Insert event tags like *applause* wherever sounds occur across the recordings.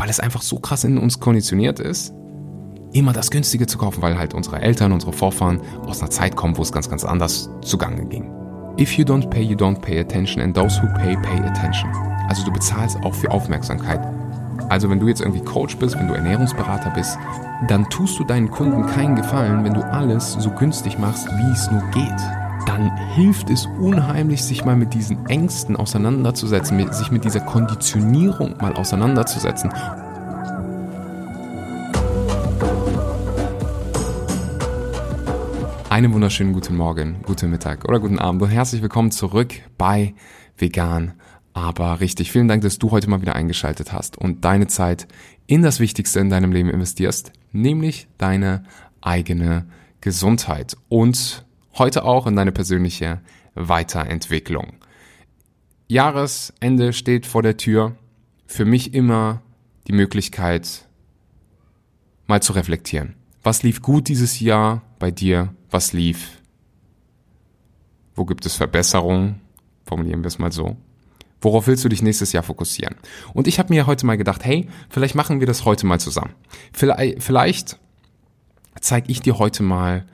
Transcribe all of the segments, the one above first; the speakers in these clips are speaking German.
weil es einfach so krass in uns konditioniert ist, immer das Günstige zu kaufen, weil halt unsere Eltern, unsere Vorfahren aus einer Zeit kommen, wo es ganz, ganz anders zugange ging. If you don't pay, you don't pay attention and those who pay, pay attention. Also du bezahlst auch für Aufmerksamkeit. Also wenn du jetzt irgendwie Coach bist, wenn du Ernährungsberater bist, dann tust du deinen Kunden keinen Gefallen, wenn du alles so günstig machst, wie es nur geht. Dann hilft es unheimlich, sich mal mit diesen Ängsten auseinanderzusetzen, sich mit dieser Konditionierung mal auseinanderzusetzen. Einen wunderschönen guten Morgen, guten Mittag oder guten Abend. Und herzlich willkommen zurück bei Vegan, aber richtig. Vielen Dank, dass du heute mal wieder eingeschaltet hast und deine Zeit in das Wichtigste in deinem Leben investierst, nämlich deine eigene Gesundheit. Und heute auch in deine persönliche Weiterentwicklung. Jahresende steht vor der Tür. Für mich immer die Möglichkeit, mal zu reflektieren. Was lief gut dieses Jahr bei dir? Was lief? Wo gibt es Verbesserungen? Formulieren wir es mal so. Worauf willst du dich nächstes Jahr fokussieren? Und ich habe mir heute mal gedacht, hey, vielleicht machen wir das heute mal zusammen. Vielleicht, vielleicht zeige ich dir heute mal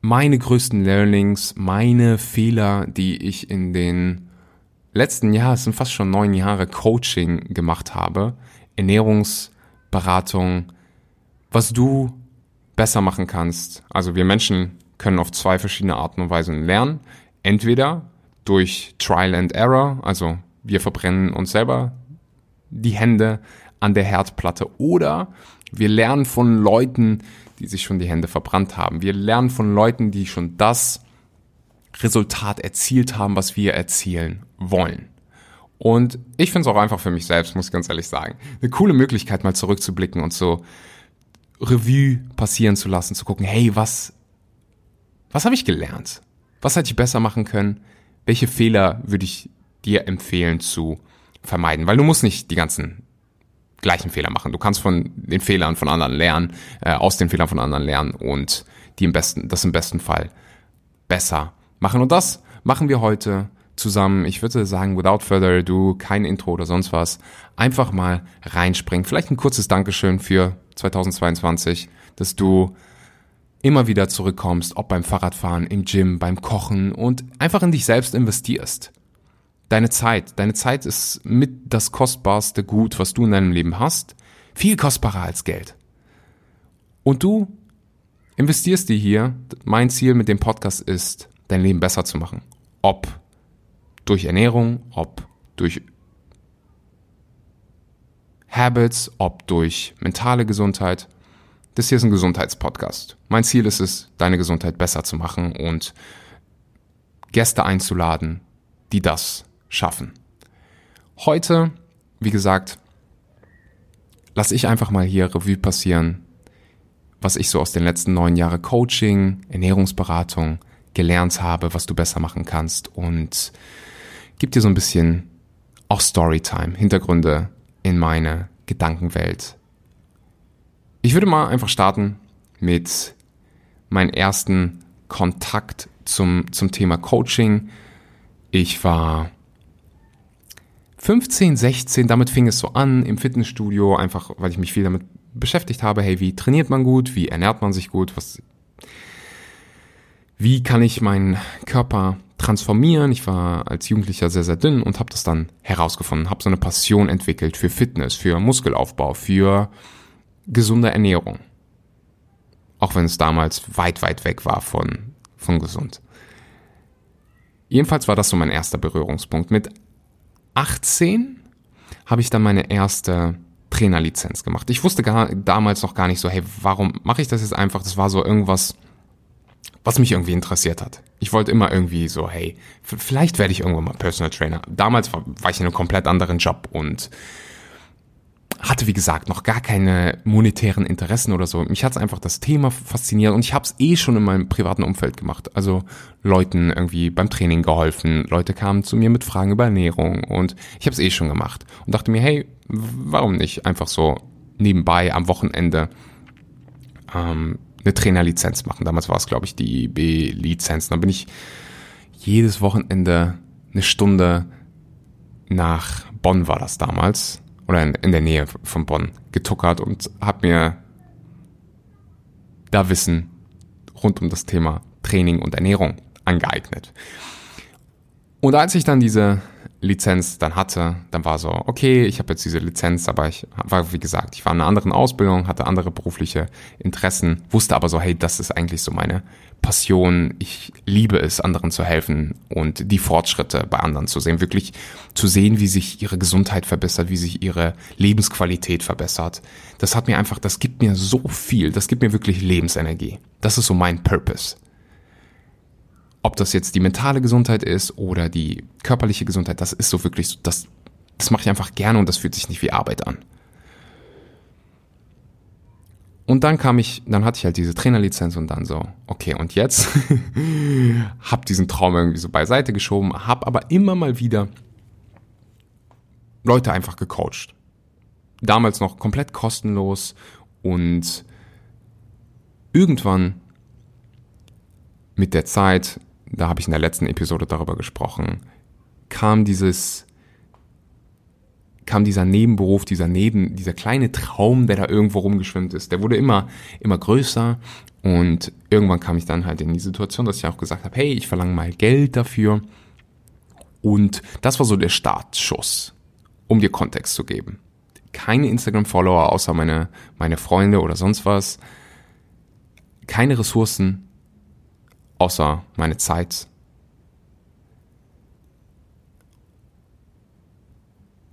meine größten Learnings, meine Fehler, die ich in den letzten Jahren, es sind fast schon neun Jahre Coaching gemacht habe, Ernährungsberatung, was du besser machen kannst. Also wir Menschen können auf zwei verschiedene Arten und Weisen lernen. Entweder durch Trial and Error, also wir verbrennen uns selber die Hände an der Herdplatte oder wir lernen von Leuten, die sich schon die Hände verbrannt haben. Wir lernen von Leuten, die schon das Resultat erzielt haben, was wir erzielen wollen. Und ich finde es auch einfach für mich selbst, muss ich ganz ehrlich sagen, eine coole Möglichkeit, mal zurückzublicken und so Revue passieren zu lassen, zu gucken, hey, was, was habe ich gelernt? Was hätte ich besser machen können? Welche Fehler würde ich dir empfehlen zu vermeiden? Weil du musst nicht die ganzen gleichen Fehler machen. Du kannst von den Fehlern von anderen lernen, äh, aus den Fehlern von anderen lernen und die im besten, das im besten Fall besser machen. Und das machen wir heute zusammen. Ich würde sagen, without further ado, kein Intro oder sonst was. Einfach mal reinspringen. Vielleicht ein kurzes Dankeschön für 2022, dass du immer wieder zurückkommst, ob beim Fahrradfahren, im Gym, beim Kochen und einfach in dich selbst investierst. Deine Zeit. Deine Zeit ist mit das kostbarste Gut, was du in deinem Leben hast. Viel kostbarer als Geld. Und du investierst dir hier. Mein Ziel mit dem Podcast ist, dein Leben besser zu machen. Ob durch Ernährung, ob durch Habits, ob durch mentale Gesundheit. Das hier ist ein Gesundheitspodcast. Mein Ziel ist es, deine Gesundheit besser zu machen und Gäste einzuladen, die das schaffen. Heute, wie gesagt, lasse ich einfach mal hier Revue passieren, was ich so aus den letzten neun Jahren Coaching, Ernährungsberatung gelernt habe, was du besser machen kannst und gib dir so ein bisschen auch Storytime, Hintergründe in meine Gedankenwelt. Ich würde mal einfach starten mit meinem ersten Kontakt zum, zum Thema Coaching. Ich war 15, 16, damit fing es so an im Fitnessstudio, einfach weil ich mich viel damit beschäftigt habe, hey, wie trainiert man gut, wie ernährt man sich gut, was, wie kann ich meinen Körper transformieren. Ich war als Jugendlicher sehr, sehr dünn und habe das dann herausgefunden, habe so eine Passion entwickelt für Fitness, für Muskelaufbau, für gesunde Ernährung. Auch wenn es damals weit, weit weg war von, von gesund. Jedenfalls war das so mein erster Berührungspunkt. Mit 18 habe ich dann meine erste Trainerlizenz gemacht. Ich wusste gar, damals noch gar nicht so, hey, warum mache ich das jetzt einfach? Das war so irgendwas, was mich irgendwie interessiert hat. Ich wollte immer irgendwie so, hey, vielleicht werde ich irgendwann mal Personal Trainer. Damals war, war ich in einem komplett anderen Job und hatte, wie gesagt, noch gar keine monetären Interessen oder so. Mich hat es einfach das Thema fasziniert und ich habe es eh schon in meinem privaten Umfeld gemacht. Also Leuten irgendwie beim Training geholfen, Leute kamen zu mir mit Fragen über Ernährung und ich habe es eh schon gemacht und dachte mir, hey, warum nicht einfach so nebenbei am Wochenende ähm, eine Trainerlizenz machen. Damals war es, glaube ich, die B-Lizenz. Dann bin ich jedes Wochenende eine Stunde nach Bonn war das damals. Oder in, in der Nähe von Bonn getuckert und habe mir da Wissen rund um das Thema Training und Ernährung angeeignet. Und als ich dann diese Lizenz dann hatte, dann war so, okay, ich habe jetzt diese Lizenz, aber ich war, wie gesagt, ich war in einer anderen Ausbildung, hatte andere berufliche Interessen, wusste aber so, hey, das ist eigentlich so meine Passion. Ich liebe es, anderen zu helfen und die Fortschritte bei anderen zu sehen, wirklich zu sehen, wie sich ihre Gesundheit verbessert, wie sich ihre Lebensqualität verbessert. Das hat mir einfach, das gibt mir so viel, das gibt mir wirklich Lebensenergie. Das ist so mein Purpose ob das jetzt die mentale Gesundheit ist oder die körperliche Gesundheit, das ist so wirklich das, das mache ich einfach gerne und das fühlt sich nicht wie Arbeit an. Und dann kam ich, dann hatte ich halt diese Trainerlizenz und dann so, okay, und jetzt *laughs* hab diesen Traum irgendwie so beiseite geschoben, hab aber immer mal wieder Leute einfach gecoacht. Damals noch komplett kostenlos und irgendwann mit der Zeit da habe ich in der letzten Episode darüber gesprochen, kam dieses, kam dieser Nebenberuf, dieser Neben, dieser kleine Traum, der da irgendwo rumgeschwimmt ist, der wurde immer, immer größer und irgendwann kam ich dann halt in die Situation, dass ich auch gesagt habe, hey, ich verlange mal Geld dafür und das war so der Startschuss, um dir Kontext zu geben. Keine Instagram-Follower außer meine, meine Freunde oder sonst was, keine Ressourcen, außer meine Zeit.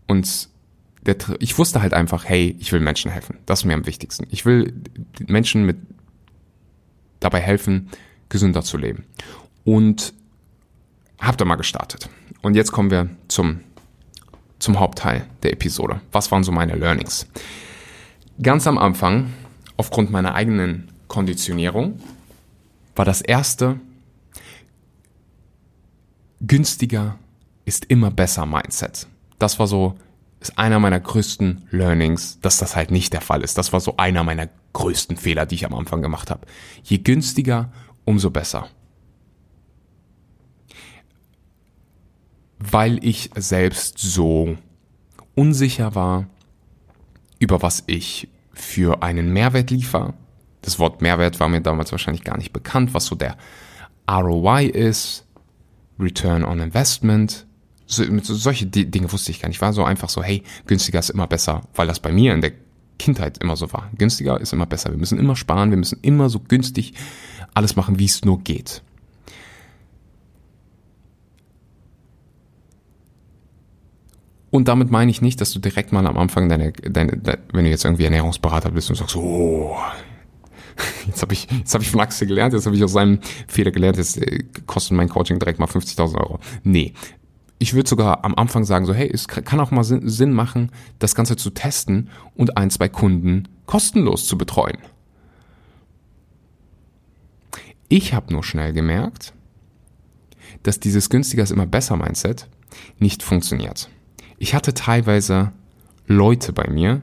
Und der, ich wusste halt einfach, hey, ich will Menschen helfen. Das ist mir am wichtigsten. Ich will Menschen mit dabei helfen, gesünder zu leben. Und habe da mal gestartet. Und jetzt kommen wir zum, zum Hauptteil der Episode. Was waren so meine Learnings? Ganz am Anfang, aufgrund meiner eigenen Konditionierung, war das erste, günstiger ist immer besser Mindset. Das war so, ist einer meiner größten Learnings, dass das halt nicht der Fall ist. Das war so einer meiner größten Fehler, die ich am Anfang gemacht habe. Je günstiger, umso besser. Weil ich selbst so unsicher war, über was ich für einen Mehrwert liefere, das Wort Mehrwert war mir damals wahrscheinlich gar nicht bekannt, was so der ROI ist, Return on Investment. So, so, solche Dinge wusste ich gar nicht. Ich war so einfach so, hey, günstiger ist immer besser, weil das bei mir in der Kindheit immer so war. Günstiger ist immer besser. Wir müssen immer sparen, wir müssen immer so günstig alles machen, wie es nur geht. Und damit meine ich nicht, dass du direkt mal am Anfang deine, deine, deine wenn du jetzt irgendwie Ernährungsberater bist und sagst, oh, *laughs* jetzt habe ich, jetzt habe ich von Axel gelernt, jetzt habe ich aus seinem Fehler gelernt, jetzt äh, kostet mein Coaching direkt mal 50.000 Euro. Nee. Ich würde sogar am Anfang sagen, so, hey, es kann auch mal Sinn machen, das Ganze zu testen und ein, zwei Kunden kostenlos zu betreuen. Ich habe nur schnell gemerkt, dass dieses günstiger ist immer besser Mindset nicht funktioniert. Ich hatte teilweise Leute bei mir,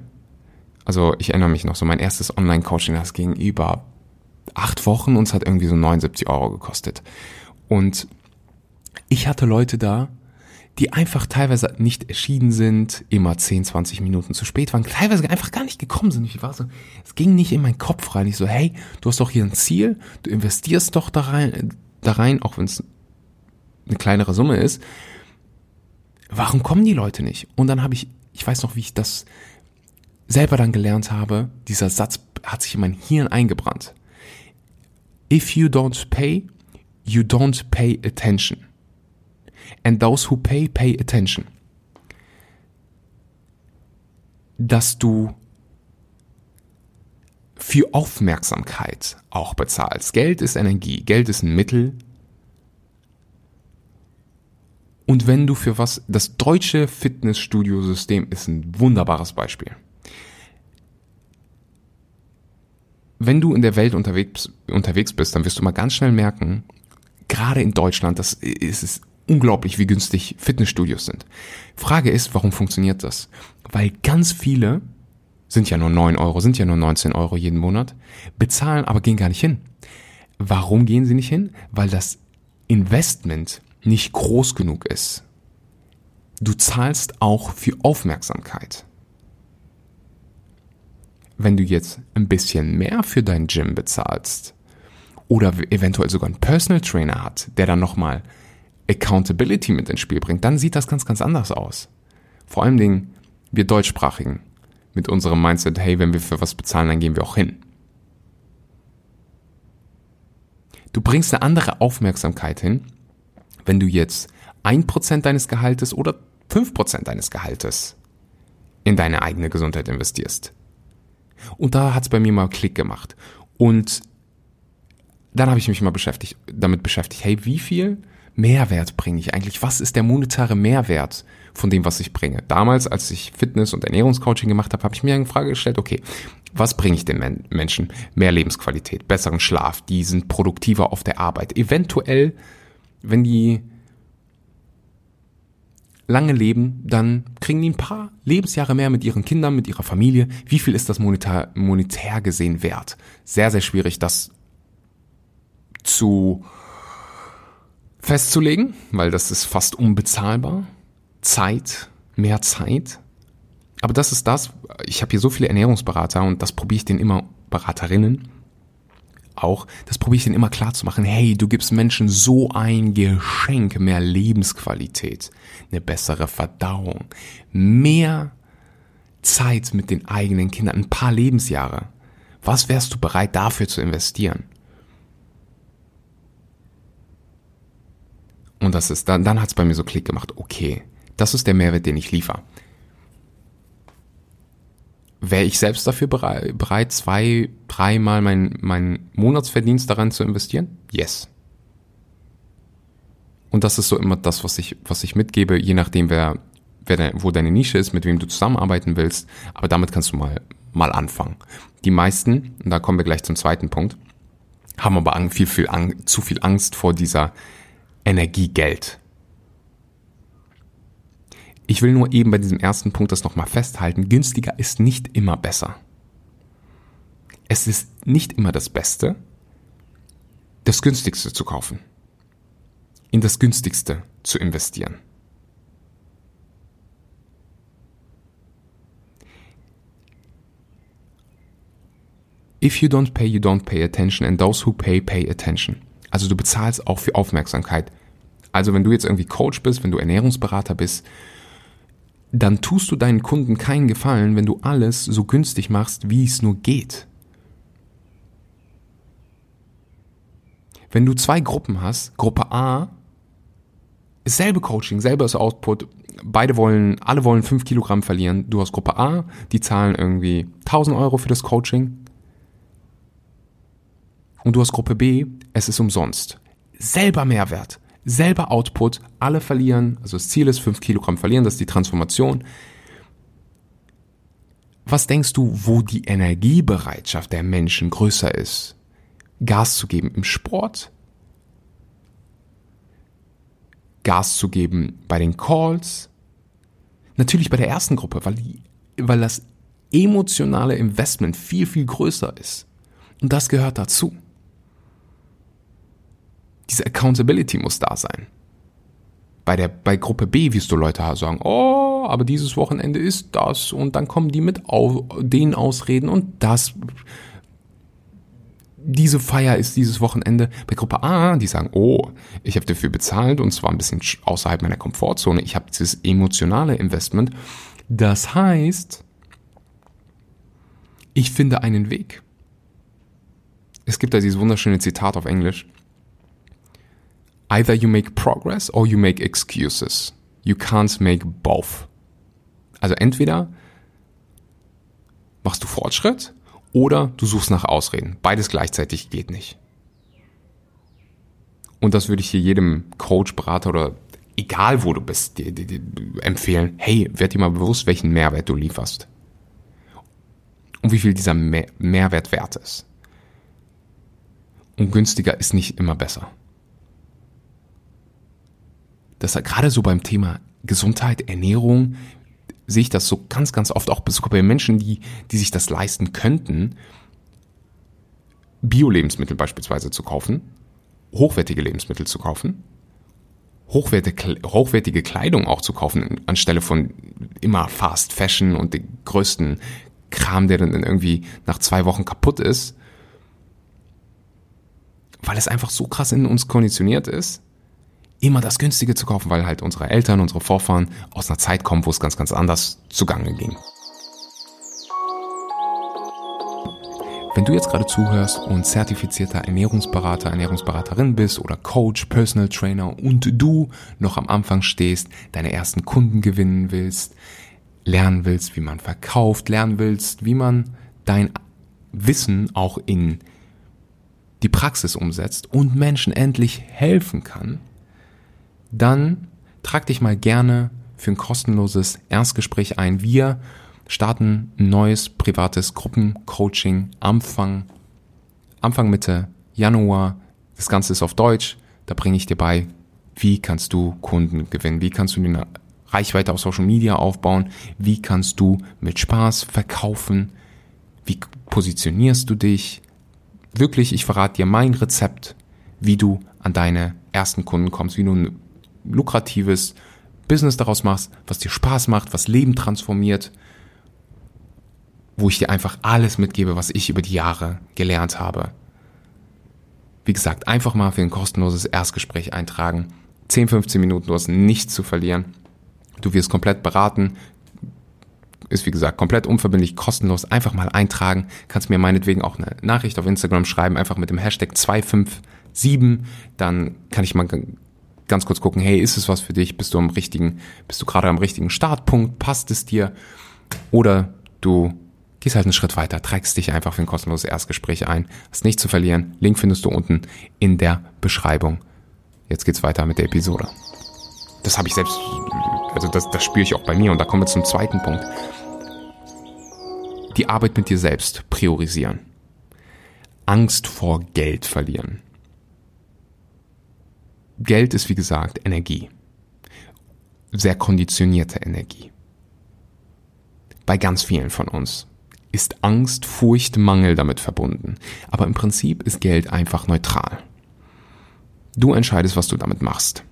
also ich erinnere mich noch so, mein erstes Online-Coaching, das ging über acht Wochen und es hat irgendwie so 79 Euro gekostet. Und ich hatte Leute da, die einfach teilweise nicht erschienen sind, immer 10, 20 Minuten zu spät waren, teilweise einfach gar nicht gekommen sind. Ich war so, es ging nicht in meinen Kopf rein. Ich so, hey, du hast doch hier ein Ziel, du investierst doch da rein, da rein auch wenn es eine kleinere Summe ist. Warum kommen die Leute nicht? Und dann habe ich, ich weiß noch, wie ich das selber dann gelernt habe, dieser Satz hat sich in mein Hirn eingebrannt. If you don't pay, you don't pay attention. And those who pay, pay attention. Dass du für Aufmerksamkeit auch bezahlst. Geld ist Energie, Geld ist ein Mittel. Und wenn du für was, das deutsche Fitnessstudio-System ist ein wunderbares Beispiel. wenn du in der Welt unterwegs, unterwegs bist, dann wirst du mal ganz schnell merken, gerade in Deutschland, das ist es unglaublich, wie günstig Fitnessstudios sind. Frage ist, warum funktioniert das? Weil ganz viele, sind ja nur 9 Euro, sind ja nur 19 Euro jeden Monat, bezahlen, aber gehen gar nicht hin. Warum gehen sie nicht hin? Weil das Investment nicht groß genug ist. Du zahlst auch für Aufmerksamkeit. wenn du jetzt ein bisschen mehr für dein Gym bezahlst oder eventuell sogar einen Personal Trainer hat, der dann nochmal Accountability mit ins Spiel bringt, dann sieht das ganz, ganz anders aus. Vor allen Dingen wir Deutschsprachigen mit unserem Mindset, hey, wenn wir für was bezahlen, dann gehen wir auch hin. Du bringst eine andere Aufmerksamkeit hin, wenn du jetzt ein Prozent deines Gehaltes oder fünf Prozent deines Gehaltes in deine eigene Gesundheit investierst. Und da hat's bei mir mal Klick gemacht. Und dann habe ich mich mal beschäftigt, damit beschäftigt, hey, wie viel Mehrwert bringe ich eigentlich? Was ist der monetäre Mehrwert von dem, was ich bringe? Damals, als ich Fitness- und Ernährungscoaching gemacht habe, habe ich mir eine Frage gestellt, okay, was bringe ich den Men Menschen? Mehr Lebensqualität, besseren Schlaf, die sind produktiver auf der Arbeit. Eventuell, wenn die lange leben, dann kriegen die ein paar Lebensjahre mehr mit ihren Kindern, mit ihrer Familie. Wie viel ist das monetär, monetär gesehen wert? Sehr, sehr schwierig, das zu festzulegen, weil das ist fast unbezahlbar. Zeit, mehr Zeit. Aber das ist das, ich habe hier so viele Ernährungsberater und das probiere ich denen immer, Beraterinnen auch, das probiere ich denen immer klar zu machen, hey, du gibst Menschen so ein Geschenk, mehr Lebensqualität, eine bessere Verdauung, mehr Zeit mit den eigenen Kindern, ein paar Lebensjahre. Was wärst du bereit dafür zu investieren? Und das ist, dann, dann hat es bei mir so Klick gemacht, okay, das ist der Mehrwert, den ich liefere. Wäre ich selbst dafür bereit, zwei, dreimal mein, mein Monatsverdienst daran zu investieren? Yes. Und das ist so immer das, was ich, was ich mitgebe, je nachdem, wer, wer de, wo deine Nische ist, mit wem du zusammenarbeiten willst. Aber damit kannst du mal, mal anfangen. Die meisten, und da kommen wir gleich zum zweiten Punkt, haben aber viel, viel, zu viel Angst vor dieser Energiegeld. Ich will nur eben bei diesem ersten Punkt das nochmal festhalten. Günstiger ist nicht immer besser. Es ist nicht immer das Beste, das günstigste zu kaufen. In das günstigste zu investieren. If you don't pay, you don't pay attention and those who pay, pay attention. Also du bezahlst auch für Aufmerksamkeit. Also wenn du jetzt irgendwie Coach bist, wenn du Ernährungsberater bist, dann tust du deinen Kunden keinen Gefallen, wenn du alles so günstig machst, wie es nur geht. Wenn du zwei Gruppen hast, Gruppe A, selbe Coaching, selbes Output, beide wollen, alle wollen fünf Kilogramm verlieren. Du hast Gruppe A, die zahlen irgendwie 1000 Euro für das Coaching. Und du hast Gruppe B, es ist umsonst. Selber Mehrwert, selber Output, alle verlieren, also das Ziel ist 5 Kilogramm verlieren, das ist die Transformation. Was denkst du, wo die Energiebereitschaft der Menschen größer ist? Gas zu geben im Sport? Gas zu geben bei den Calls? Natürlich bei der ersten Gruppe, weil, die, weil das emotionale Investment viel, viel größer ist. Und das gehört dazu. Diese Accountability muss da sein. Bei der, bei Gruppe B wirst du Leute sagen, oh, aber dieses Wochenende ist das und dann kommen die mit auf, den Ausreden und das. Diese Feier ist dieses Wochenende. Bei Gruppe A, die sagen, oh, ich habe dafür bezahlt und zwar ein bisschen außerhalb meiner Komfortzone. Ich habe dieses emotionale Investment. Das heißt, ich finde einen Weg. Es gibt da dieses wunderschöne Zitat auf Englisch. Either you make progress or you make excuses. You can't make both. Also entweder machst du Fortschritt oder du suchst nach Ausreden. Beides gleichzeitig geht nicht. Und das würde ich hier jedem Coach, Berater oder egal wo du bist, dir, dir, dir empfehlen. Hey, werd dir mal bewusst, welchen Mehrwert du lieferst. Und wie viel dieser Mehr Mehrwert wert ist. Und günstiger ist nicht immer besser dass gerade so beim Thema Gesundheit, Ernährung, sehe ich das so ganz, ganz oft auch bei Menschen, die, die sich das leisten könnten, Bio-Lebensmittel beispielsweise zu kaufen, hochwertige Lebensmittel zu kaufen, hochwertige, Kleidung auch zu kaufen, anstelle von immer Fast Fashion und den größten Kram, der dann irgendwie nach zwei Wochen kaputt ist, weil es einfach so krass in uns konditioniert ist, immer das Günstige zu kaufen, weil halt unsere Eltern, unsere Vorfahren aus einer Zeit kommen, wo es ganz, ganz anders zugange ging. Wenn du jetzt gerade zuhörst und zertifizierter Ernährungsberater, Ernährungsberaterin bist oder Coach, Personal Trainer und du noch am Anfang stehst, deine ersten Kunden gewinnen willst, lernen willst, wie man verkauft, lernen willst, wie man dein Wissen auch in die Praxis umsetzt und Menschen endlich helfen kann, dann trag dich mal gerne für ein kostenloses Erstgespräch ein. Wir starten ein neues privates Gruppencoaching Anfang, Anfang Mitte Januar. Das Ganze ist auf Deutsch. Da bringe ich dir bei, wie kannst du Kunden gewinnen? Wie kannst du eine Reichweite auf Social Media aufbauen? Wie kannst du mit Spaß verkaufen? Wie positionierst du dich? Wirklich, ich verrate dir mein Rezept, wie du an deine ersten Kunden kommst, wie du lukratives Business daraus machst, was dir Spaß macht, was Leben transformiert wo ich dir einfach alles mitgebe, was ich über die Jahre gelernt habe. Wie gesagt, einfach mal für ein kostenloses Erstgespräch eintragen. 10, 15 Minuten, du hast nichts zu verlieren. Du wirst komplett beraten. Ist wie gesagt komplett unverbindlich, kostenlos. Einfach mal eintragen. Kannst mir meinetwegen auch eine Nachricht auf Instagram schreiben, einfach mit dem Hashtag 257. Dann kann ich mal ganz kurz gucken, hey, ist es was für dich? Bist du am richtigen, bist du gerade am richtigen Startpunkt? Passt es dir? Oder du gehst halt einen Schritt weiter, trägst dich einfach für ein kostenloses Erstgespräch ein. Hast nichts zu verlieren. Link findest du unten in der Beschreibung. Jetzt geht's weiter mit der Episode. Das habe ich selbst, also das, das spüre ich auch bei mir und da kommen wir zum zweiten Punkt. Die Arbeit mit dir selbst priorisieren. Angst vor Geld verlieren. Geld ist wie gesagt Energie. Sehr konditionierte Energie. Bei ganz vielen von uns ist Angst, Furcht, Mangel damit verbunden. Aber im Prinzip ist Geld einfach neutral. Du entscheidest, was du damit machst.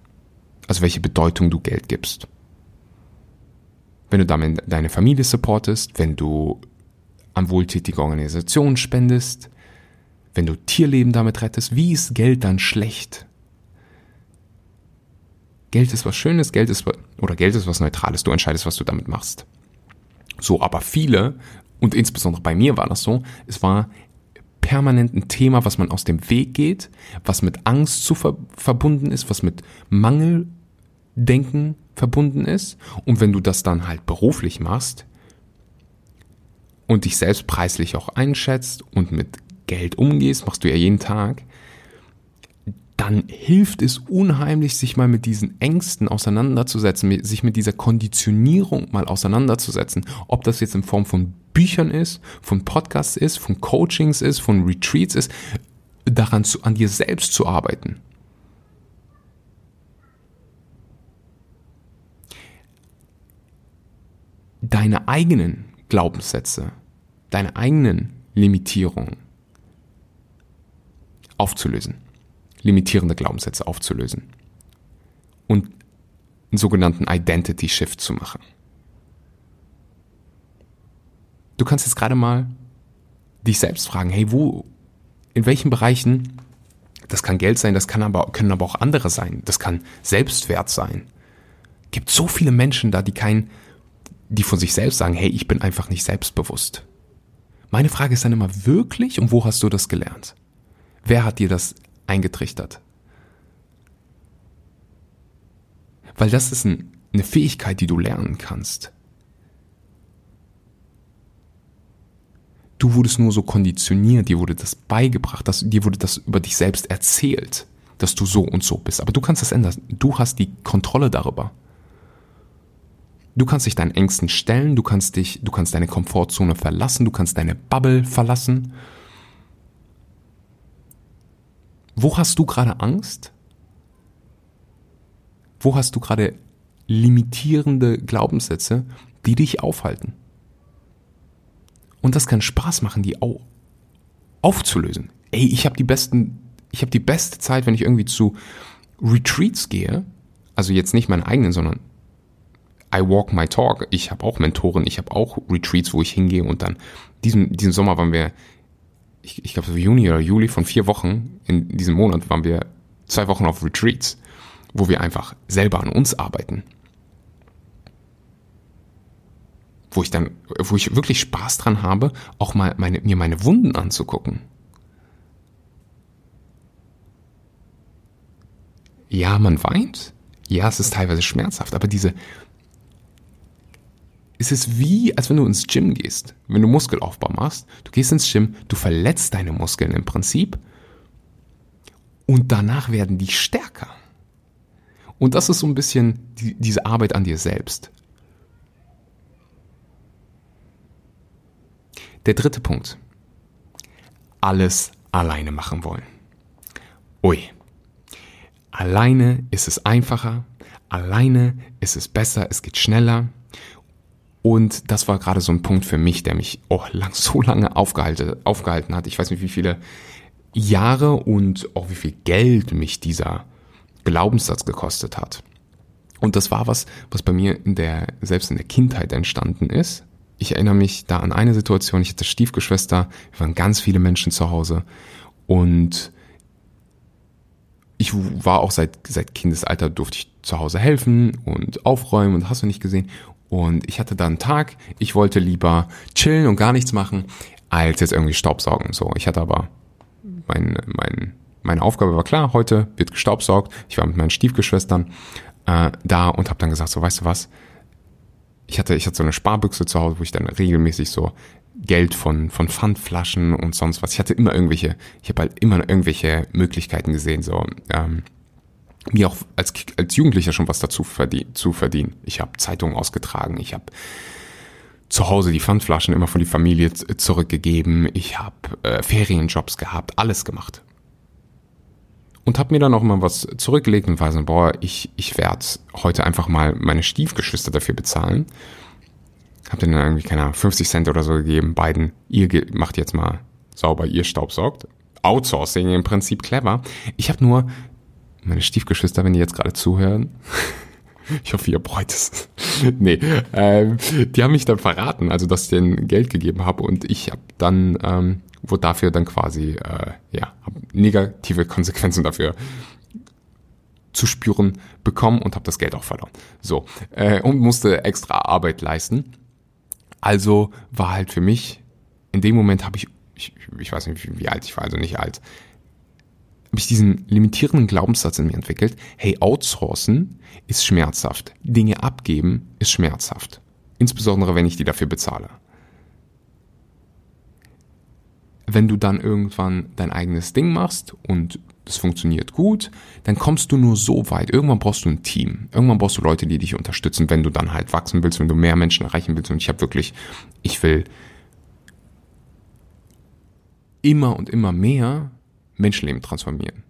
Also welche Bedeutung du Geld gibst. Wenn du damit deine Familie supportest, wenn du an wohltätige Organisationen spendest, wenn du Tierleben damit rettest, wie ist Geld dann schlecht? Geld ist was Schönes, Geld ist oder Geld ist was Neutrales. Du entscheidest, was du damit machst. So, aber viele und insbesondere bei mir war das so, es war permanent ein Thema, was man aus dem Weg geht, was mit Angst zu ver verbunden ist, was mit Mangeldenken verbunden ist. Und wenn du das dann halt beruflich machst und dich selbst preislich auch einschätzt und mit Geld umgehst, machst du ja jeden Tag, dann hilft es unheimlich, sich mal mit diesen Ängsten auseinanderzusetzen, sich mit dieser Konditionierung mal auseinanderzusetzen. Ob das jetzt in Form von Büchern ist, von Podcasts ist, von Coachings ist, von Retreats ist, daran zu, an dir selbst zu arbeiten. Deine eigenen Glaubenssätze, deine eigenen Limitierungen aufzulösen limitierende Glaubenssätze aufzulösen und einen sogenannten Identity Shift zu machen. Du kannst jetzt gerade mal dich selbst fragen, hey, wo, in welchen Bereichen, das kann Geld sein, das kann aber, können aber auch andere sein, das kann Selbstwert sein. Gibt so viele Menschen da, die kein, die von sich selbst sagen, hey, ich bin einfach nicht selbstbewusst. Meine Frage ist dann immer wirklich, und wo hast du das gelernt? Wer hat dir das eingetrichtert. Weil das ist ein, eine Fähigkeit, die du lernen kannst. Du wurdest nur so konditioniert, dir wurde das beigebracht, dass, dir wurde das über dich selbst erzählt, dass du so und so bist. Aber du kannst das ändern. Du hast die Kontrolle darüber. Du kannst dich deinen Ängsten stellen, du kannst dich, du kannst deine Komfortzone verlassen, du kannst deine Bubble verlassen Wo hast du gerade Angst? Wo hast du gerade limitierende Glaubenssätze, die dich aufhalten? Und das kann Spaß machen, die au aufzulösen. Ey, ich habe die besten, ich habe die beste Zeit, wenn ich irgendwie zu Retreats gehe, also jetzt nicht meine eigenen, sondern I walk my talk. Ich habe auch Mentoren, ich habe auch Retreats, wo ich hingehe und dann diesen, diesen Sommer waren wir, ich, ich glaube so Juni oder Juli von vier Wochen in diesem Monat waren wir zwei Wochen auf Retreats, wo wir einfach selber an uns arbeiten. Wo ich dann, wo ich wirklich Spaß dran habe, auch mal meine, mir meine Wunden anzugucken. Ja, man weint. Ja, es ist teilweise schmerzhaft, aber diese, es ist wie, als wenn du ins Gym gehst, wenn du Muskelaufbau machst. Du gehst ins Gym, du verletzt deine Muskeln im Prinzip und danach werden die stärker. Und das ist so ein bisschen die, diese Arbeit an dir selbst. Der dritte Punkt. Alles alleine machen wollen. Ui. Alleine ist es einfacher, alleine ist es besser, es geht schneller. Und das war gerade so ein Punkt für mich, der mich oh, lang, so lange aufgehalten, aufgehalten hat. Ich weiß nicht, wie viele Jahre und auch wie viel Geld mich dieser Glaubenssatz gekostet hat. Und das war was, was bei mir in der, selbst in der Kindheit entstanden ist. Ich erinnere mich da an eine Situation, ich hatte Stiefgeschwister, wir waren ganz viele Menschen zu Hause und ich war auch seit, seit Kindesalter durfte ich zu Hause helfen und aufräumen und hast du nicht gesehen. Und ich hatte da einen Tag, ich wollte lieber chillen und gar nichts machen, als jetzt irgendwie Staubsaugen. So, ich hatte aber mein, mein, meine Aufgabe war klar, heute wird gestaubsaugt. Ich war mit meinen Stiefgeschwistern äh, da und habe dann gesagt, so weißt du was, ich hatte, ich hatte so eine Sparbüchse zu Hause, wo ich dann regelmäßig so Geld von, von Pfandflaschen und sonst was. Ich hatte immer irgendwelche, ich habe halt immer irgendwelche Möglichkeiten gesehen, so ähm, mir auch als, als Jugendlicher schon was dazu verdien, zu verdienen. Ich habe Zeitungen ausgetragen, ich habe zu Hause die Pfandflaschen immer von die Familie zurückgegeben, ich habe äh, Ferienjobs gehabt, alles gemacht. Und habe mir dann auch immer was zurückgelegt und war so, boah, ich, ich werde heute einfach mal meine Stiefgeschwister dafür bezahlen. Hab denen dann irgendwie, keine Ahnung, 50 Cent oder so gegeben, beiden, ihr macht jetzt mal sauber, ihr Staubsaugt. Outsourcing im Prinzip clever. Ich habe nur meine Stiefgeschwister, wenn die jetzt gerade zuhören, *laughs* ich hoffe, ihr bereut es. *laughs* nee, ähm, die haben mich dann verraten, also dass ich denen Geld gegeben habe und ich habe dann, ähm, wurde dafür dann quasi, äh, ja, hab negative Konsequenzen dafür zu spüren bekommen und habe das Geld auch verloren. So, äh, und musste extra Arbeit leisten. Also war halt für mich, in dem Moment habe ich, ich, ich weiß nicht, wie, wie alt ich war, also nicht alt, habe ich diesen limitierenden Glaubenssatz in mir entwickelt, hey, outsourcen ist schmerzhaft. Dinge abgeben ist schmerzhaft. Insbesondere, wenn ich die dafür bezahle. Wenn du dann irgendwann dein eigenes Ding machst und das funktioniert gut, dann kommst du nur so weit. Irgendwann brauchst du ein Team. Irgendwann brauchst du Leute, die dich unterstützen, wenn du dann halt wachsen willst, wenn du mehr Menschen erreichen willst. Und ich habe wirklich, ich will immer und immer mehr Menschenleben transformieren.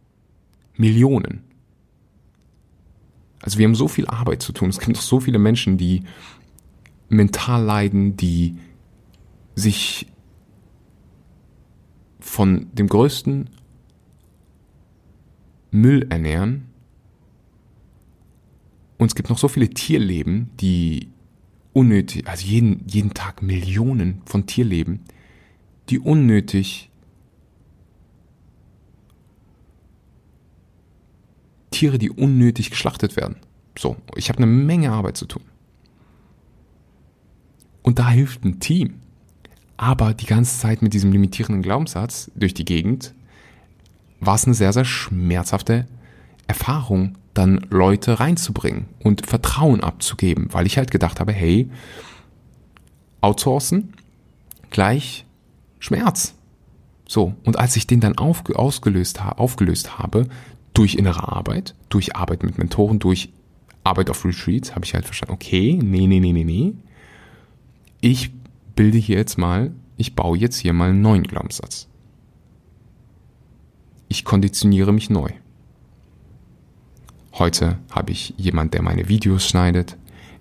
Millionen. Also wir haben so viel Arbeit zu tun. Es gibt noch so viele Menschen, die mental leiden, die sich von dem größten Müll ernähren. Und es gibt noch so viele Tierleben, die unnötig, also jeden, jeden Tag Millionen von Tierleben, die unnötig Tiere, die unnötig geschlachtet werden. So, ich habe eine Menge Arbeit zu tun. Und da hilft ein Team. Aber die ganze Zeit mit diesem limitierenden Glaubenssatz durch die Gegend war es eine sehr, sehr schmerzhafte Erfahrung, dann Leute reinzubringen und Vertrauen abzugeben, weil ich halt gedacht habe, hey, outsourcen gleich Schmerz. So, und als ich den dann aufge ausgelöst, aufgelöst habe, durch innere Arbeit, durch Arbeit mit Mentoren, durch Arbeit auf Retreats, habe ich halt verstanden, okay, nee, nee, nee, nee, nee. Ich bilde hier jetzt mal, ich baue jetzt hier mal einen neuen Glaubenssatz. Ich konditioniere mich neu. Heute habe ich jemand, der meine Videos schneidet.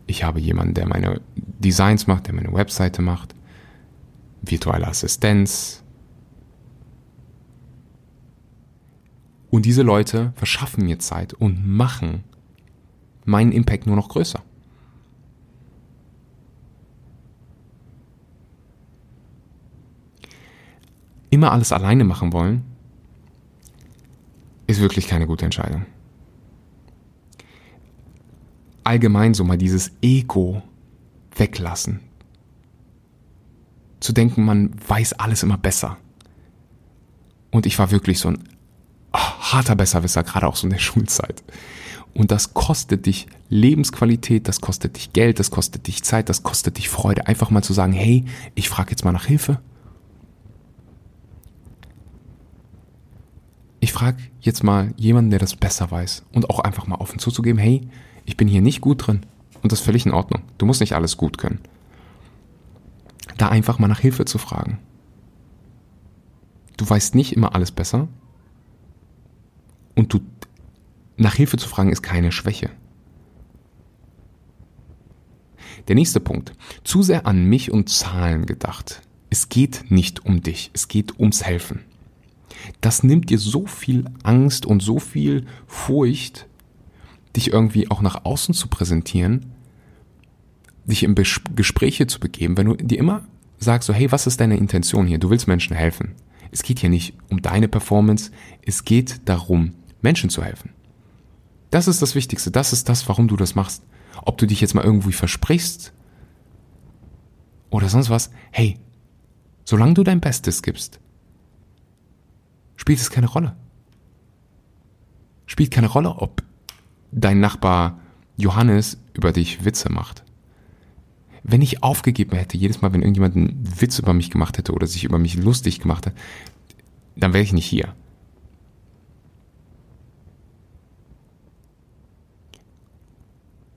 Ich habe jemanden, der meine Designs macht, der meine Webseite macht. Virtuelle Assistenz, Und diese Leute verschaffen mir Zeit und machen meinen Impact nur noch größer. Immer alles alleine machen wollen, ist wirklich keine gute Entscheidung. Allgemein so mal dieses Ego weglassen. Zu denken, man weiß alles immer besser. Und ich war wirklich so ein harter Besserwisser, gerade auch so in der *laughs* Schulzeit. Und das kostet dich Lebensqualität, das kostet dich Geld, das kostet dich Zeit, das kostet dich Freude. Einfach mal zu sagen, hey, ich frage jetzt mal nach Hilfe. Ich frage jetzt mal jemanden, der das besser weiß. Und auch einfach mal offen zuzugeben, hey, ich bin hier nicht gut drin. Und das ist völlig in Ordnung. Du musst nicht alles gut können. Da einfach mal nach Hilfe zu fragen. Du weißt nicht immer alles besser. Und du nach Hilfe zu fragen ist keine Schwäche. Der nächste Punkt. Zu sehr an mich und Zahlen gedacht. Es geht nicht um dich, es geht ums Helfen. Das nimmt dir so viel Angst und so viel Furcht, dich irgendwie auch nach außen zu präsentieren, dich in Bes Gespräche zu begeben, wenn du dir immer sagst, so, hey, was ist deine Intention hier? Du willst Menschen helfen. Es geht hier nicht um deine Performance, es geht darum, Menschen zu helfen. Das ist das Wichtigste. Das ist das, warum du das machst. Ob du dich jetzt mal irgendwie versprichst oder sonst was. Hey, solange du dein Bestes gibst, spielt es keine Rolle. Spielt keine Rolle, ob dein Nachbar Johannes über dich Witze macht. Wenn ich aufgegeben hätte, jedes Mal, wenn irgendjemand einen Witz über mich gemacht hätte oder sich über mich lustig gemacht hätte, dann wäre ich nicht hier.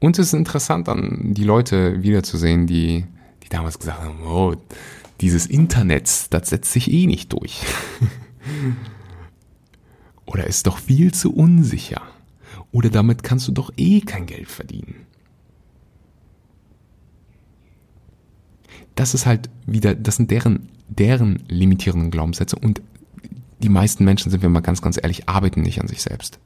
Und es ist interessant, dann die Leute wiederzusehen, die, die damals gesagt haben, oh, dieses Internet, das setzt sich eh nicht durch. *laughs* Oder ist doch viel zu unsicher. Oder damit kannst du doch eh kein Geld verdienen. Das ist halt wieder, das sind deren, deren limitierenden Glaubenssätze und die meisten Menschen, sind wir mal ganz, ganz ehrlich, arbeiten nicht an sich selbst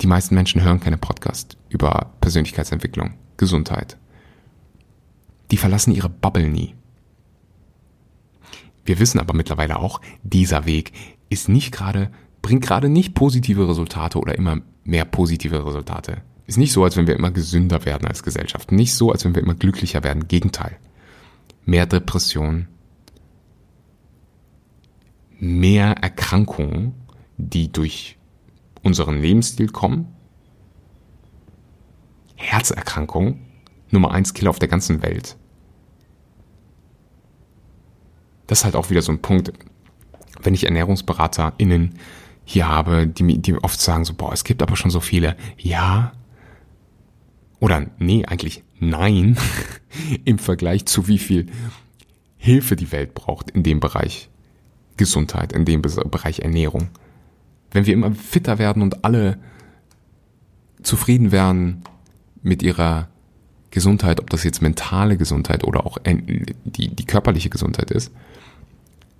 die meisten Menschen hören keine Podcast über Persönlichkeitsentwicklung, Gesundheit. Die verlassen ihre Bubble nie. Wir wissen aber mittlerweile auch, dieser Weg ist nicht gerade, bringt gerade nicht positive Resultate oder immer mehr positive Resultate. Ist nicht so, als wenn wir immer gesünder werden als Gesellschaft. Nicht so, als wenn wir immer glücklicher werden. Gegenteil. Mehr Depressionen. Mehr Erkrankungen, die durch unseren Lebensstil kommen. Herzerkrankung, Nummer eins Killer auf der ganzen Welt. Das ist halt auch wieder so ein Punkt, wenn ich ErnährungsberaterInnen hier habe, die, die oft sagen so, boah, es gibt aber schon so viele. Ja. Oder nee, eigentlich nein, *laughs* im Vergleich zu wie viel Hilfe die Welt braucht in dem Bereich Gesundheit, in dem Bereich Ernährung wenn wir immer fitter werden und alle zufrieden werden mit ihrer Gesundheit, ob das jetzt mentale Gesundheit oder auch die, die körperliche Gesundheit ist,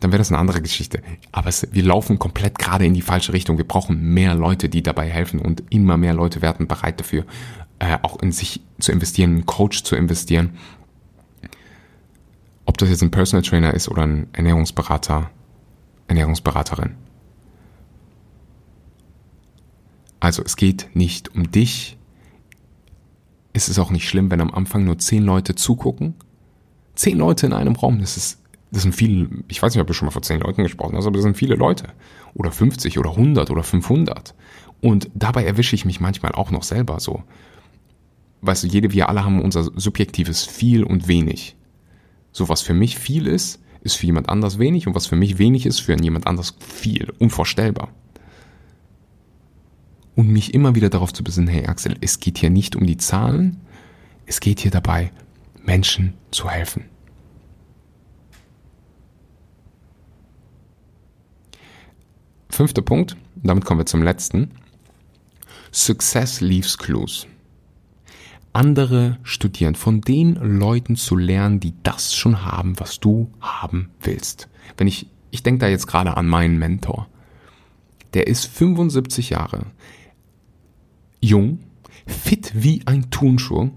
dann wäre das eine andere Geschichte. Aber es, wir laufen komplett gerade in die falsche Richtung. Wir brauchen mehr Leute, die dabei helfen und immer mehr Leute werden bereit dafür, äh, auch in sich zu investieren, einen Coach zu investieren. Ob das jetzt ein Personal Trainer ist oder ein Ernährungsberater, Ernährungsberaterin. Also es geht nicht um dich. Es ist auch nicht schlimm, wenn am Anfang nur zehn Leute zugucken. Zehn Leute in einem Raum, das ist, das sind viele, ich weiß nicht, ob du schon mal vor zehn Leuten gesprochen hast, aber das sind viele Leute. Oder 50 oder 100 oder 500. Und dabei erwische ich mich manchmal auch noch selber so. Weißt du, jede, wir alle haben unser subjektives viel und wenig. So was für mich viel ist, ist für jemand anders wenig und was für mich wenig ist, für jemand anders viel. Unvorstellbar und mich immer wieder darauf zu besinnen, hey Axel, es geht hier nicht um die Zahlen, es geht hier dabei, Menschen zu helfen. Fünfter Punkt, damit kommen wir zum letzten. Success leaves clues. Andere studieren, von den Leuten zu lernen, die das schon haben, was du haben willst. Wenn ich, ich denke da jetzt gerade an meinen Mentor. Der ist 75 Jahre jung, fit wie ein Turnschuh,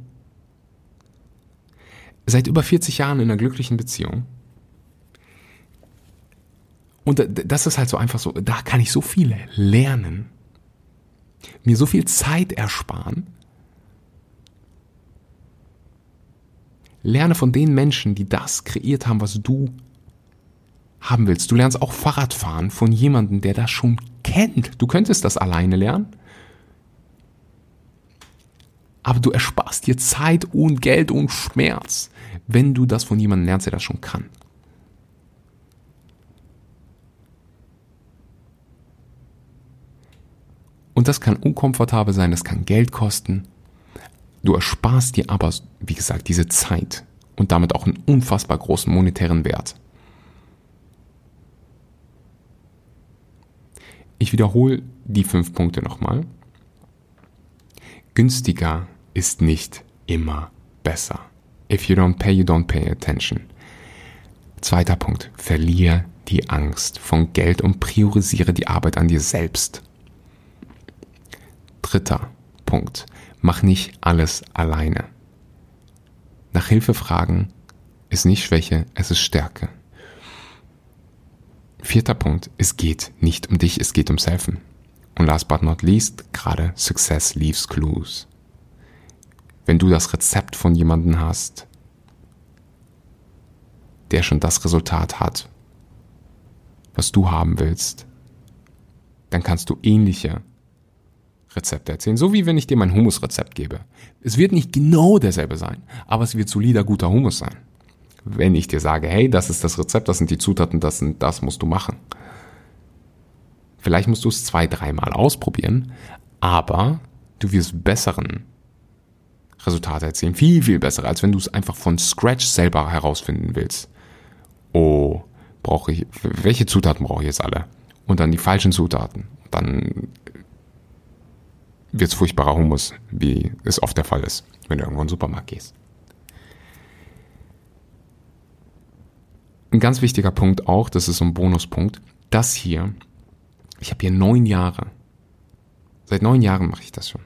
seit über 40 Jahren in einer glücklichen Beziehung, Und das ist halt so einfach so, da kann ich so viel lernen, mir so viel Zeit ersparen. Lerne von den Menschen, die das kreiert haben, was du haben willst. Du lernst auch Fahrradfahren von jemandem, der das schon kennt. Du könntest das alleine lernen. Aber du ersparst dir Zeit und Geld und Schmerz, wenn du das von jemandem lernst, der das schon kann. Und das kann unkomfortabel sein, das kann Geld kosten. Du ersparst dir aber, wie gesagt, diese Zeit und damit auch einen unfassbar großen monetären Wert. Ich wiederhole die fünf Punkte nochmal. Günstiger ist nicht immer besser. If you don't pay, you don't pay attention. Zweiter Punkt. Verliere die Angst von Geld und priorisiere die Arbeit an dir selbst. Dritter Punkt. Mach nicht alles alleine. Nach Hilfe fragen ist nicht Schwäche, es ist Stärke. Vierter Punkt. Es geht nicht um dich, es geht ums Helfen. Und last but not least, gerade Success leaves clues. Wenn du das Rezept von jemandem hast, der schon das Resultat hat, was du haben willst, dann kannst du ähnliche Rezepte erzählen. So wie wenn ich dir mein Hummusrezept gebe. Es wird nicht genau derselbe sein, aber es wird solider, guter Hummus sein. Wenn ich dir sage, hey, das ist das Rezept, das sind die Zutaten, das, sind, das musst du machen. Vielleicht musst du es zwei, dreimal ausprobieren, aber du wirst besseren Resultate erzielen. Viel, viel bessere, als wenn du es einfach von Scratch selber herausfinden willst. Oh, brauche ich, welche Zutaten brauche ich jetzt alle? Und dann die falschen Zutaten. Dann wird es furchtbarer Hummus, wie es oft der Fall ist, wenn du irgendwo in den Supermarkt gehst. Ein ganz wichtiger Punkt auch, das ist so ein Bonuspunkt, das hier, ich habe hier neun Jahre, seit neun Jahren mache ich das schon.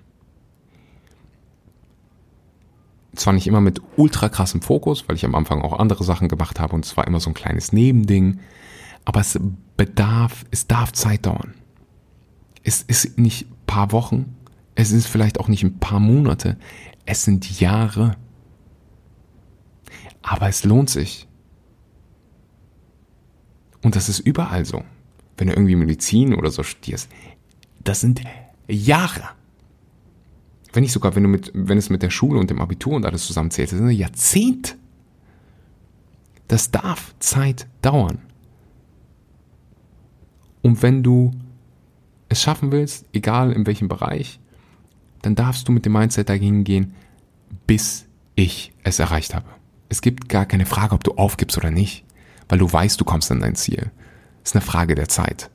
Zwar nicht immer mit ultra krassem Fokus, weil ich am Anfang auch andere Sachen gemacht habe und es war immer so ein kleines Nebending, aber es bedarf, es darf Zeit dauern. Es ist nicht paar Wochen, es ist vielleicht auch nicht ein paar Monate, es sind Jahre. Aber es lohnt sich. Und das ist überall so. Wenn du irgendwie Medizin oder so studierst, das sind Jahre. Wenn nicht sogar, wenn du mit, wenn es mit der Schule und dem Abitur und alles zusammenzählst, das sind Jahrzehnte. Das darf Zeit dauern. Und wenn du es schaffen willst, egal in welchem Bereich, dann darfst du mit dem Mindset dagegen gehen, bis ich es erreicht habe. Es gibt gar keine Frage, ob du aufgibst oder nicht, weil du weißt, du kommst an dein Ziel. Es ist eine Frage der Zeit.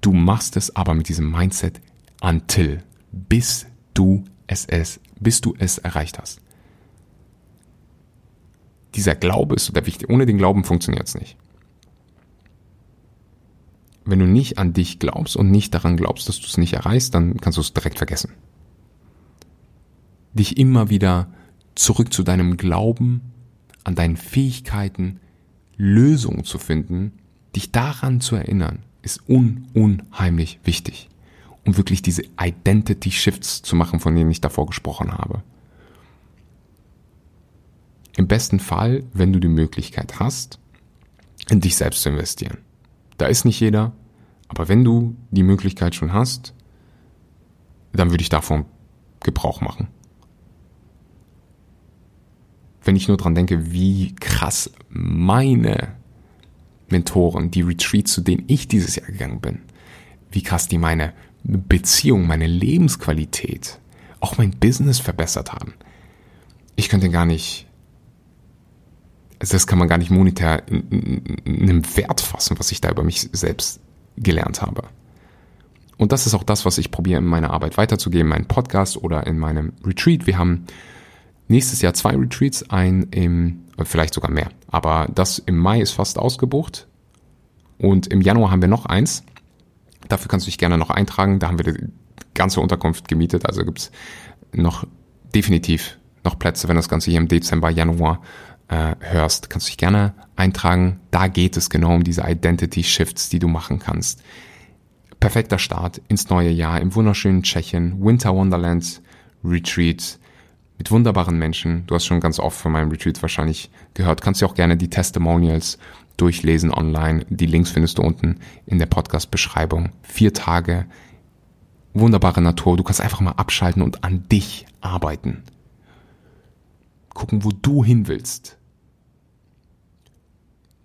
Du machst es aber mit diesem Mindset until, bis du es, es, bis du es erreicht hast. Dieser Glaube ist der wichtig. Ohne den Glauben funktioniert es nicht wenn du nicht an dich glaubst und nicht daran glaubst, dass du es nicht erreichst, dann kannst du es direkt vergessen. Dich immer wieder zurück zu deinem Glauben, an deinen Fähigkeiten, Lösungen zu finden, dich daran zu erinnern, ist un unheimlich wichtig, um wirklich diese Identity Shifts zu machen, von denen ich davor gesprochen habe. Im besten Fall, wenn du die Möglichkeit hast, in dich selbst zu investieren. Da ist nicht jeder, aber wenn du die Möglichkeit schon hast, dann würde ich davon Gebrauch machen. Wenn ich nur dran denke, wie krass meine Mentoren, die Retreats, zu denen ich dieses Jahr gegangen bin, wie krass die meine Beziehung, meine Lebensqualität, auch mein Business verbessert haben. Ich könnte gar nicht, also das kann man gar nicht monetär in, in, in einem Wert fassen, was ich da über mich selbst gelernt habe. Und das ist auch das, was ich probiere in meiner Arbeit weiterzugeben, meinen Podcast oder in meinem Retreat. Wir haben nächstes Jahr zwei Retreats, ein im, vielleicht sogar mehr, aber das im Mai ist fast ausgebucht. Und im Januar haben wir noch eins. Dafür kannst du dich gerne noch eintragen. Da haben wir die ganze Unterkunft gemietet. Also gibt's noch definitiv noch Plätze, wenn das Ganze hier im Dezember, Januar äh, hörst, kannst du dich gerne eintragen. Da geht es genau um diese Identity Shifts, die du machen kannst. Perfekter Start ins neue Jahr im wunderschönen Tschechien, Winter Wonderland Retreat mit wunderbaren Menschen. Du hast schon ganz oft von meinem Retreat wahrscheinlich gehört. Kannst du auch gerne die Testimonials durchlesen online. Die Links findest du unten in der Podcast-Beschreibung. Vier Tage, wunderbare Natur. Du kannst einfach mal abschalten und an dich arbeiten. Gucken, wo du hin willst.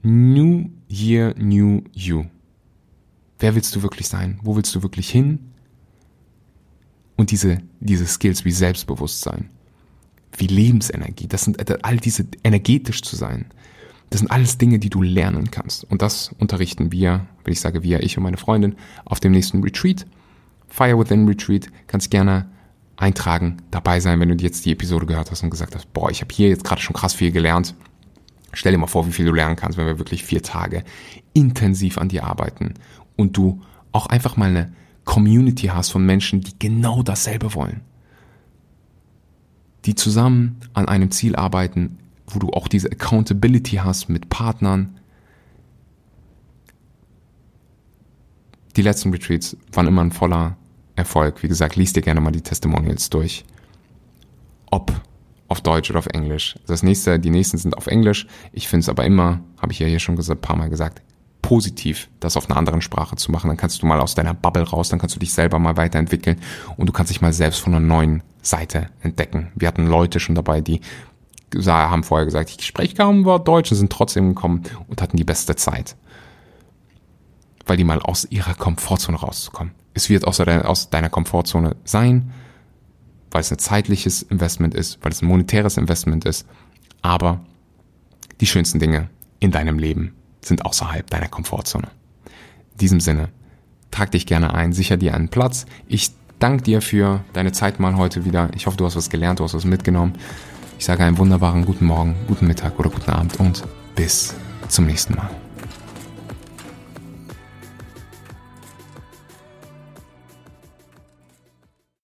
New Year, New You. Wer willst du wirklich sein? Wo willst du wirklich hin? Und diese, diese Skills wie Selbstbewusstsein, wie Lebensenergie, das sind all diese energetisch zu sein. Das sind alles Dinge, die du lernen kannst. Und das unterrichten wir, wenn ich sage wir, ich und meine Freundin, auf dem nächsten Retreat. Fire Within Retreat. Kannst gerne eintragen, dabei sein, wenn du jetzt die Episode gehört hast und gesagt hast, boah, ich habe hier jetzt gerade schon krass viel gelernt. Stell dir mal vor, wie viel du lernen kannst, wenn wir wirklich vier Tage intensiv an dir arbeiten und du auch einfach mal eine Community hast von Menschen, die genau dasselbe wollen. Die zusammen an einem Ziel arbeiten, wo du auch diese Accountability hast mit Partnern. Die letzten Retreats waren immer ein voller Erfolg. Wie gesagt, liest dir gerne mal die Testimonials durch. Ob auf Deutsch oder auf Englisch. Das nächste, die nächsten sind auf Englisch. Ich finde es aber immer, habe ich ja hier schon ein paar Mal gesagt, positiv, das auf einer anderen Sprache zu machen. Dann kannst du mal aus deiner Bubble raus, dann kannst du dich selber mal weiterentwickeln und du kannst dich mal selbst von einer neuen Seite entdecken. Wir hatten Leute schon dabei, die haben vorher gesagt, ich spreche kaum Wort Deutsch und sind trotzdem gekommen und hatten die beste Zeit. Weil die mal aus ihrer Komfortzone rauszukommen. Es wird aus deiner, aus deiner Komfortzone sein, weil es ein zeitliches Investment ist, weil es ein monetäres Investment ist. Aber die schönsten Dinge in deinem Leben sind außerhalb deiner Komfortzone. In diesem Sinne, trag dich gerne ein, sicher dir einen Platz. Ich danke dir für deine Zeit mal heute wieder. Ich hoffe, du hast was gelernt, du hast was mitgenommen. Ich sage einen wunderbaren guten Morgen, guten Mittag oder guten Abend und bis zum nächsten Mal.